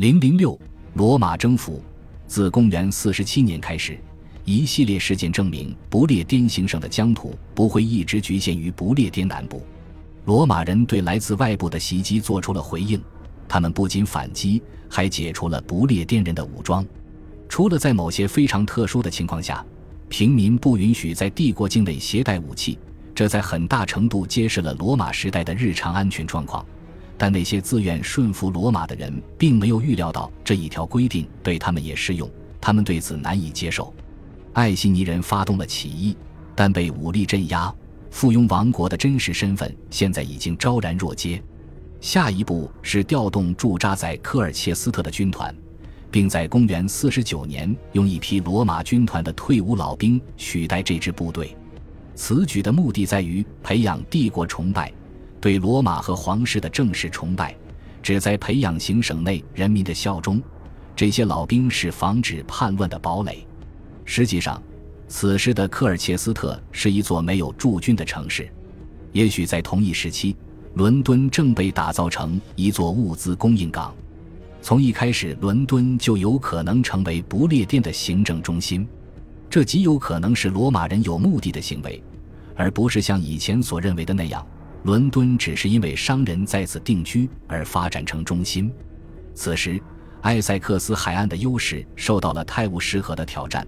零零六，罗马征服。自公元四十七年开始，一系列事件证明不列颠行省的疆土不会一直局限于不列颠南部。罗马人对来自外部的袭击做出了回应，他们不仅反击，还解除了不列颠人的武装。除了在某些非常特殊的情况下，平民不允许在帝国境内携带武器，这在很大程度揭示了罗马时代的日常安全状况。但那些自愿顺服罗马的人，并没有预料到这一条规定对他们也适用，他们对此难以接受。爱希尼人发动了起义，但被武力镇压。附庸王国的真实身份现在已经昭然若揭。下一步是调动驻扎在科尔切斯特的军团，并在公元四十九年用一批罗马军团的退伍老兵取代这支部队。此举的目的在于培养帝国崇拜。对罗马和皇室的正式崇拜，旨在培养行省内人民的效忠。这些老兵是防止叛乱的堡垒。实际上，此时的科尔切斯特是一座没有驻军的城市。也许在同一时期，伦敦正被打造成一座物资供应港。从一开始，伦敦就有可能成为不列颠的行政中心。这极有可能是罗马人有目的的行为，而不是像以前所认为的那样。伦敦只是因为商人在此定居而发展成中心。此时，埃塞克斯海岸的优势受到了泰晤士河的挑战。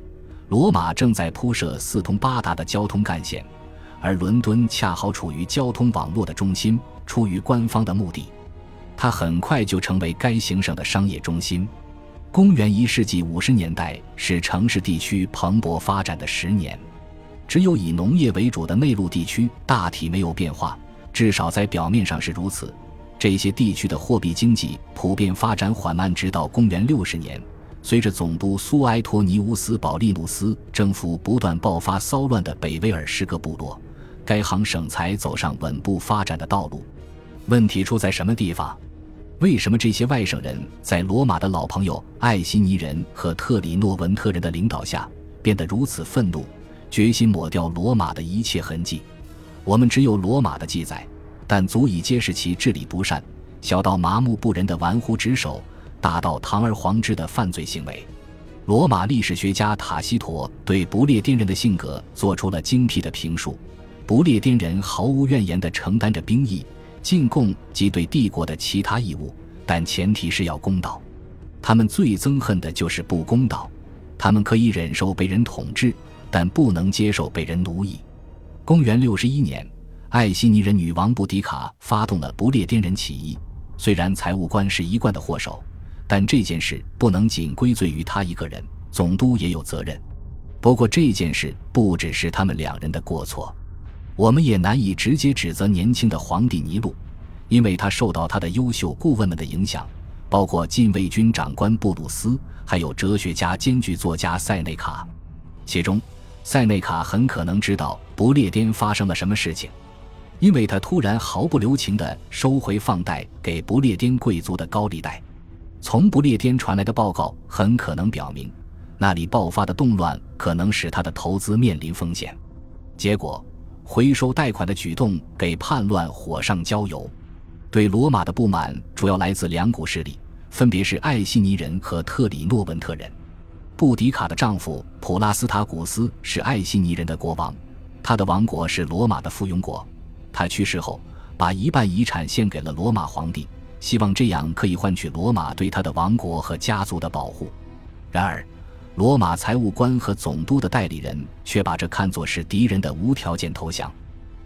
罗马正在铺设四通八达的交通干线，而伦敦恰好处于交通网络的中心。出于官方的目的，它很快就成为该行省的商业中心。公元一世纪五十年代是城市地区蓬勃发展的十年，只有以农业为主的内陆地区大体没有变化。至少在表面上是如此。这些地区的货币经济普遍发展缓慢，直到公元六十年，随着总督苏埃托尼乌斯·保利努斯政府不断爆发骚乱的北威尔士各部落，该行省才走上稳步发展的道路。问题出在什么地方？为什么这些外省人在罗马的老朋友艾希尼人和特里诺文特人的领导下变得如此愤怒，决心抹掉罗马的一切痕迹？我们只有罗马的记载，但足以揭示其治理不善，小到麻木不仁的玩忽职守，大到堂而皇之的犯罪行为。罗马历史学家塔西佗对不列颠人的性格做出了精辟的评述：不列颠人毫无怨言地承担着兵役、进贡及对帝国的其他义务，但前提是要公道。他们最憎恨的就是不公道。他们可以忍受被人统治，但不能接受被人奴役。公元六十一年，爱希尼人女王布迪卡发动了不列颠人起义。虽然财务官是一贯的祸首，但这件事不能仅归罪于他一个人，总督也有责任。不过这件事不只是他们两人的过错，我们也难以直接指责年轻的皇帝尼禄，因为他受到他的优秀顾问们的影响，包括禁卫军长官布鲁斯，还有哲学家兼具作家塞内卡，其中。塞内卡很可能知道不列颠发生了什么事情，因为他突然毫不留情地收回放贷给不列颠贵族的高利贷。从不列颠传来的报告很可能表明，那里爆发的动乱可能使他的投资面临风险。结果，回收贷款的举动给叛乱火上浇油。对罗马的不满主要来自两股势力，分别是爱希尼人和特里诺文特人。布迪卡的丈夫普拉斯塔古斯是爱西尼人的国王，他的王国是罗马的附庸国。他去世后，把一半遗产献给了罗马皇帝，希望这样可以换取罗马对他的王国和家族的保护。然而，罗马财务官和总督的代理人却把这看作是敌人的无条件投降。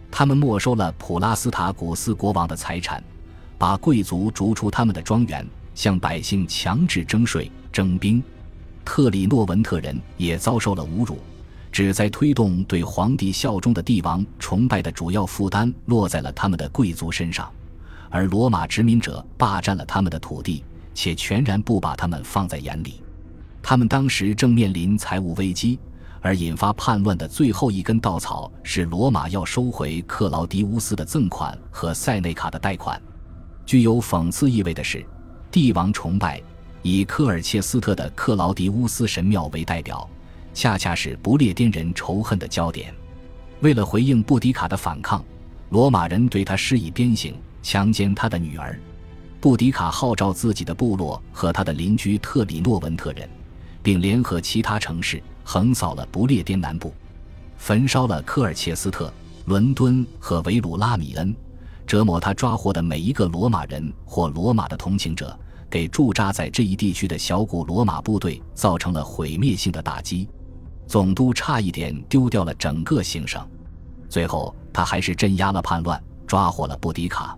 他们没收了普拉斯塔古斯国王的财产，把贵族逐出他们的庄园，向百姓强制征税、征兵。特里诺文特人也遭受了侮辱，旨在推动对皇帝效忠的帝王崇拜的主要负担落在了他们的贵族身上，而罗马殖民者霸占了他们的土地，且全然不把他们放在眼里。他们当时正面临财务危机，而引发叛乱的最后一根稻草是罗马要收回克劳迪乌斯的赠款和塞内卡的贷款。具有讽刺意味的是，帝王崇拜。以科尔切斯特的克劳迪乌斯神庙为代表，恰恰是不列颠人仇恨的焦点。为了回应布迪卡的反抗，罗马人对他施以鞭刑，强奸他的女儿。布迪卡号召自己的部落和他的邻居特里诺文特人，并联合其他城市横扫了不列颠南部，焚烧了科尔切斯特、伦敦和维鲁拉米恩，折磨他抓获的每一个罗马人或罗马的同情者，给驻扎在这一地区的小古罗马部队造成了毁灭性的打击。总督差一点丢掉了整个行省，最后他还是镇压了叛乱，抓获了布迪卡。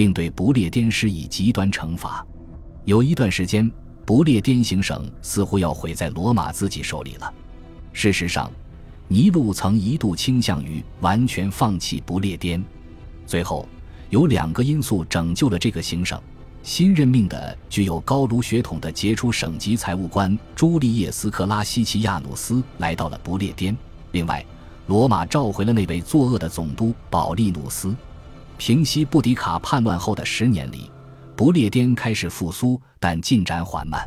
并对不列颠施以极端惩罚。有一段时间，不列颠行省似乎要毁在罗马自己手里了。事实上，尼禄曾一度倾向于完全放弃不列颠。最后，有两个因素拯救了这个行省：新任命的具有高卢血统的杰出省级财务官朱利叶斯·克拉西奇亚努斯来到了不列颠；另外，罗马召回了那位作恶的总督保利努斯。平息布迪卡叛乱后的十年里，不列颠开始复苏，但进展缓慢。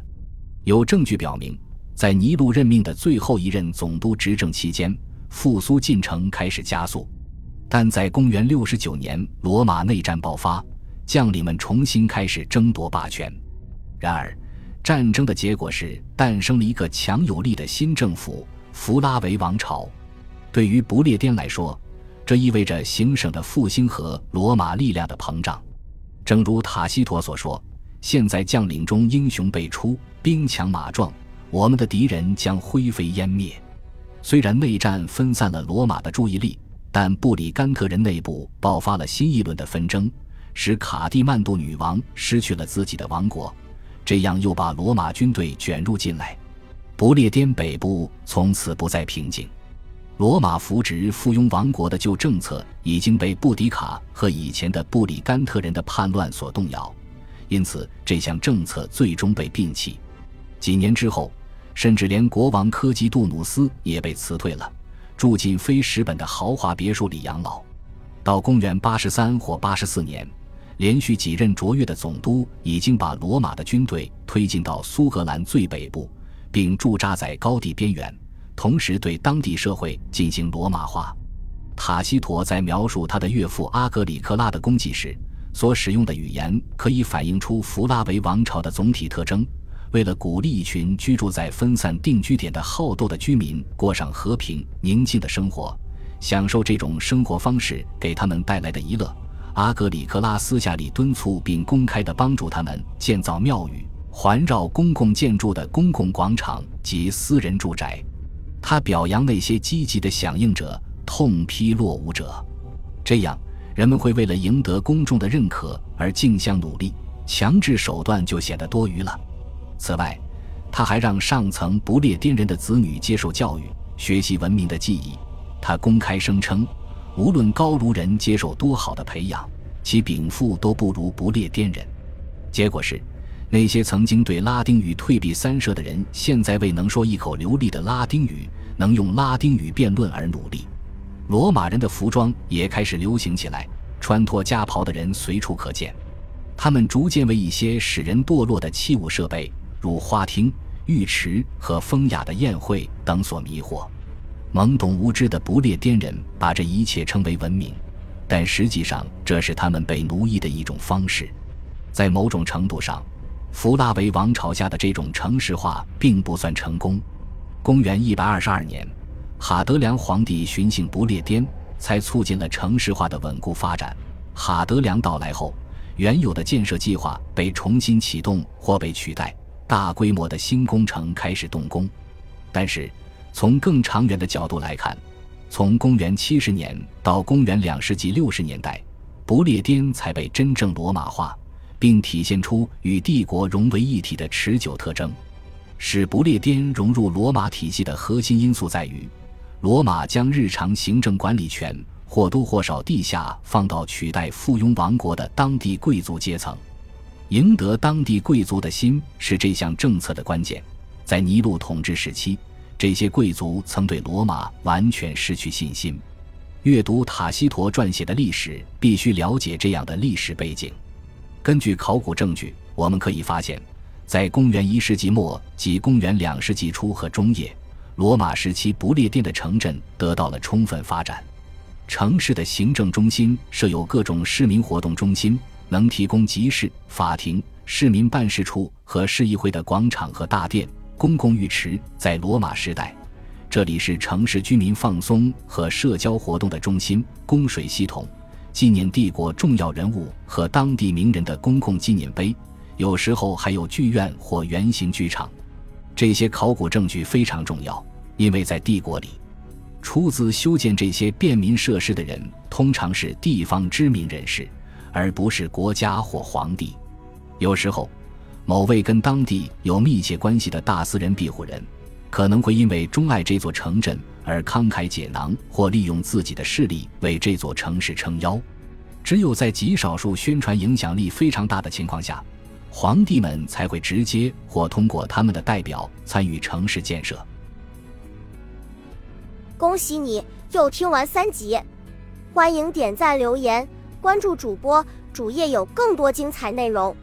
有证据表明，在尼禄任命的最后一任总督执政期间，复苏进程开始加速。但在公元69年，罗马内战爆发，将领们重新开始争夺霸权。然而，战争的结果是诞生了一个强有力的新政府——弗拉维王朝。对于不列颠来说，这意味着行省的复兴和罗马力量的膨胀，正如塔西佗所说：“现在将领中英雄辈出，兵强马壮，我们的敌人将灰飞烟灭。”虽然内战分散了罗马的注意力，但布里甘特人内部爆发了新一轮的纷争，使卡蒂曼度女王失去了自己的王国，这样又把罗马军队卷入进来，不列颠北部从此不再平静。罗马扶植附庸王国的旧政策已经被布迪卡和以前的布里甘特人的叛乱所动摇，因此这项政策最终被摒弃。几年之后，甚至连国王科基杜努斯也被辞退了，住进非石本的豪华别墅里养老。到公元八十三或八十四年，连续几任卓越的总督已经把罗马的军队推进到苏格兰最北部，并驻扎在高地边缘。同时对当地社会进行罗马化。塔西佗在描述他的岳父阿格里克拉的功绩时，所使用的语言可以反映出弗拉维王朝的总体特征。为了鼓励一群居住在分散定居点的好斗的居民过上和平宁静的生活，享受这种生活方式给他们带来的娱乐，阿格里克拉私下里敦促并公开地帮助他们建造庙宇、环绕公共建筑的公共广场及私人住宅。他表扬那些积极的响应者，痛批落伍者，这样人们会为了赢得公众的认可而竞相努力，强制手段就显得多余了。此外，他还让上层不列颠人的子女接受教育，学习文明的技艺。他公开声称，无论高卢人接受多好的培养，其禀赋都不如不列颠人。结果是。那些曾经对拉丁语退避三舍的人，现在为能说一口流利的拉丁语、能用拉丁语辩论而努力。罗马人的服装也开始流行起来，穿脱夹袍的人随处可见。他们逐渐为一些使人堕落的器物设备，如花厅、浴池和风雅的宴会等所迷惑。懵懂无知的不列颠人把这一切称为文明，但实际上这是他们被奴役的一种方式。在某种程度上。弗拉维王朝下的这种城市化并不算成功。公元一百二十二年，哈德良皇帝巡幸不列颠，才促进了城市化的稳固发展。哈德良到来后，原有的建设计划被重新启动或被取代，大规模的新工程开始动工。但是，从更长远的角度来看，从公元七十年到公元两世纪六十年代，不列颠才被真正罗马化。并体现出与帝国融为一体的持久特征，使不列颠融入罗马体系的核心因素在于，罗马将日常行政管理权或多或少地下放到取代附庸王国的当地贵族阶层。赢得当地贵族的心是这项政策的关键。在尼禄统治时期，这些贵族曾对罗马完全失去信心。阅读塔西佗撰写的历史，必须了解这样的历史背景。根据考古证据，我们可以发现，在公元一世纪末及公元两世纪初和中叶，罗马时期不列颠的城镇得到了充分发展。城市的行政中心设有各种市民活动中心，能提供集市、法庭、市民办事处和市议会的广场和大殿、公共浴池。在罗马时代，这里是城市居民放松和社交活动的中心，供水系统、纪念帝国重要人物和当地名人的公共纪念碑，有时候还有剧院或圆形剧场。这些考古证据非常重要，因为在帝国里，出资修建这些便民设施的人通常是地方知名人士。而不是国家或皇帝。有时候，某位跟当地有密切关系的大私人庇护人，可能会因为钟爱这座城镇而慷慨解囊，或利用自己的势力为这座城市撑腰。只有在极少数宣传影响力非常大的情况下，皇帝们才会直接或通过他们的代表参与城市建设。恭喜你又听完三集，欢迎点赞留言。关注主播，主页有更多精彩内容。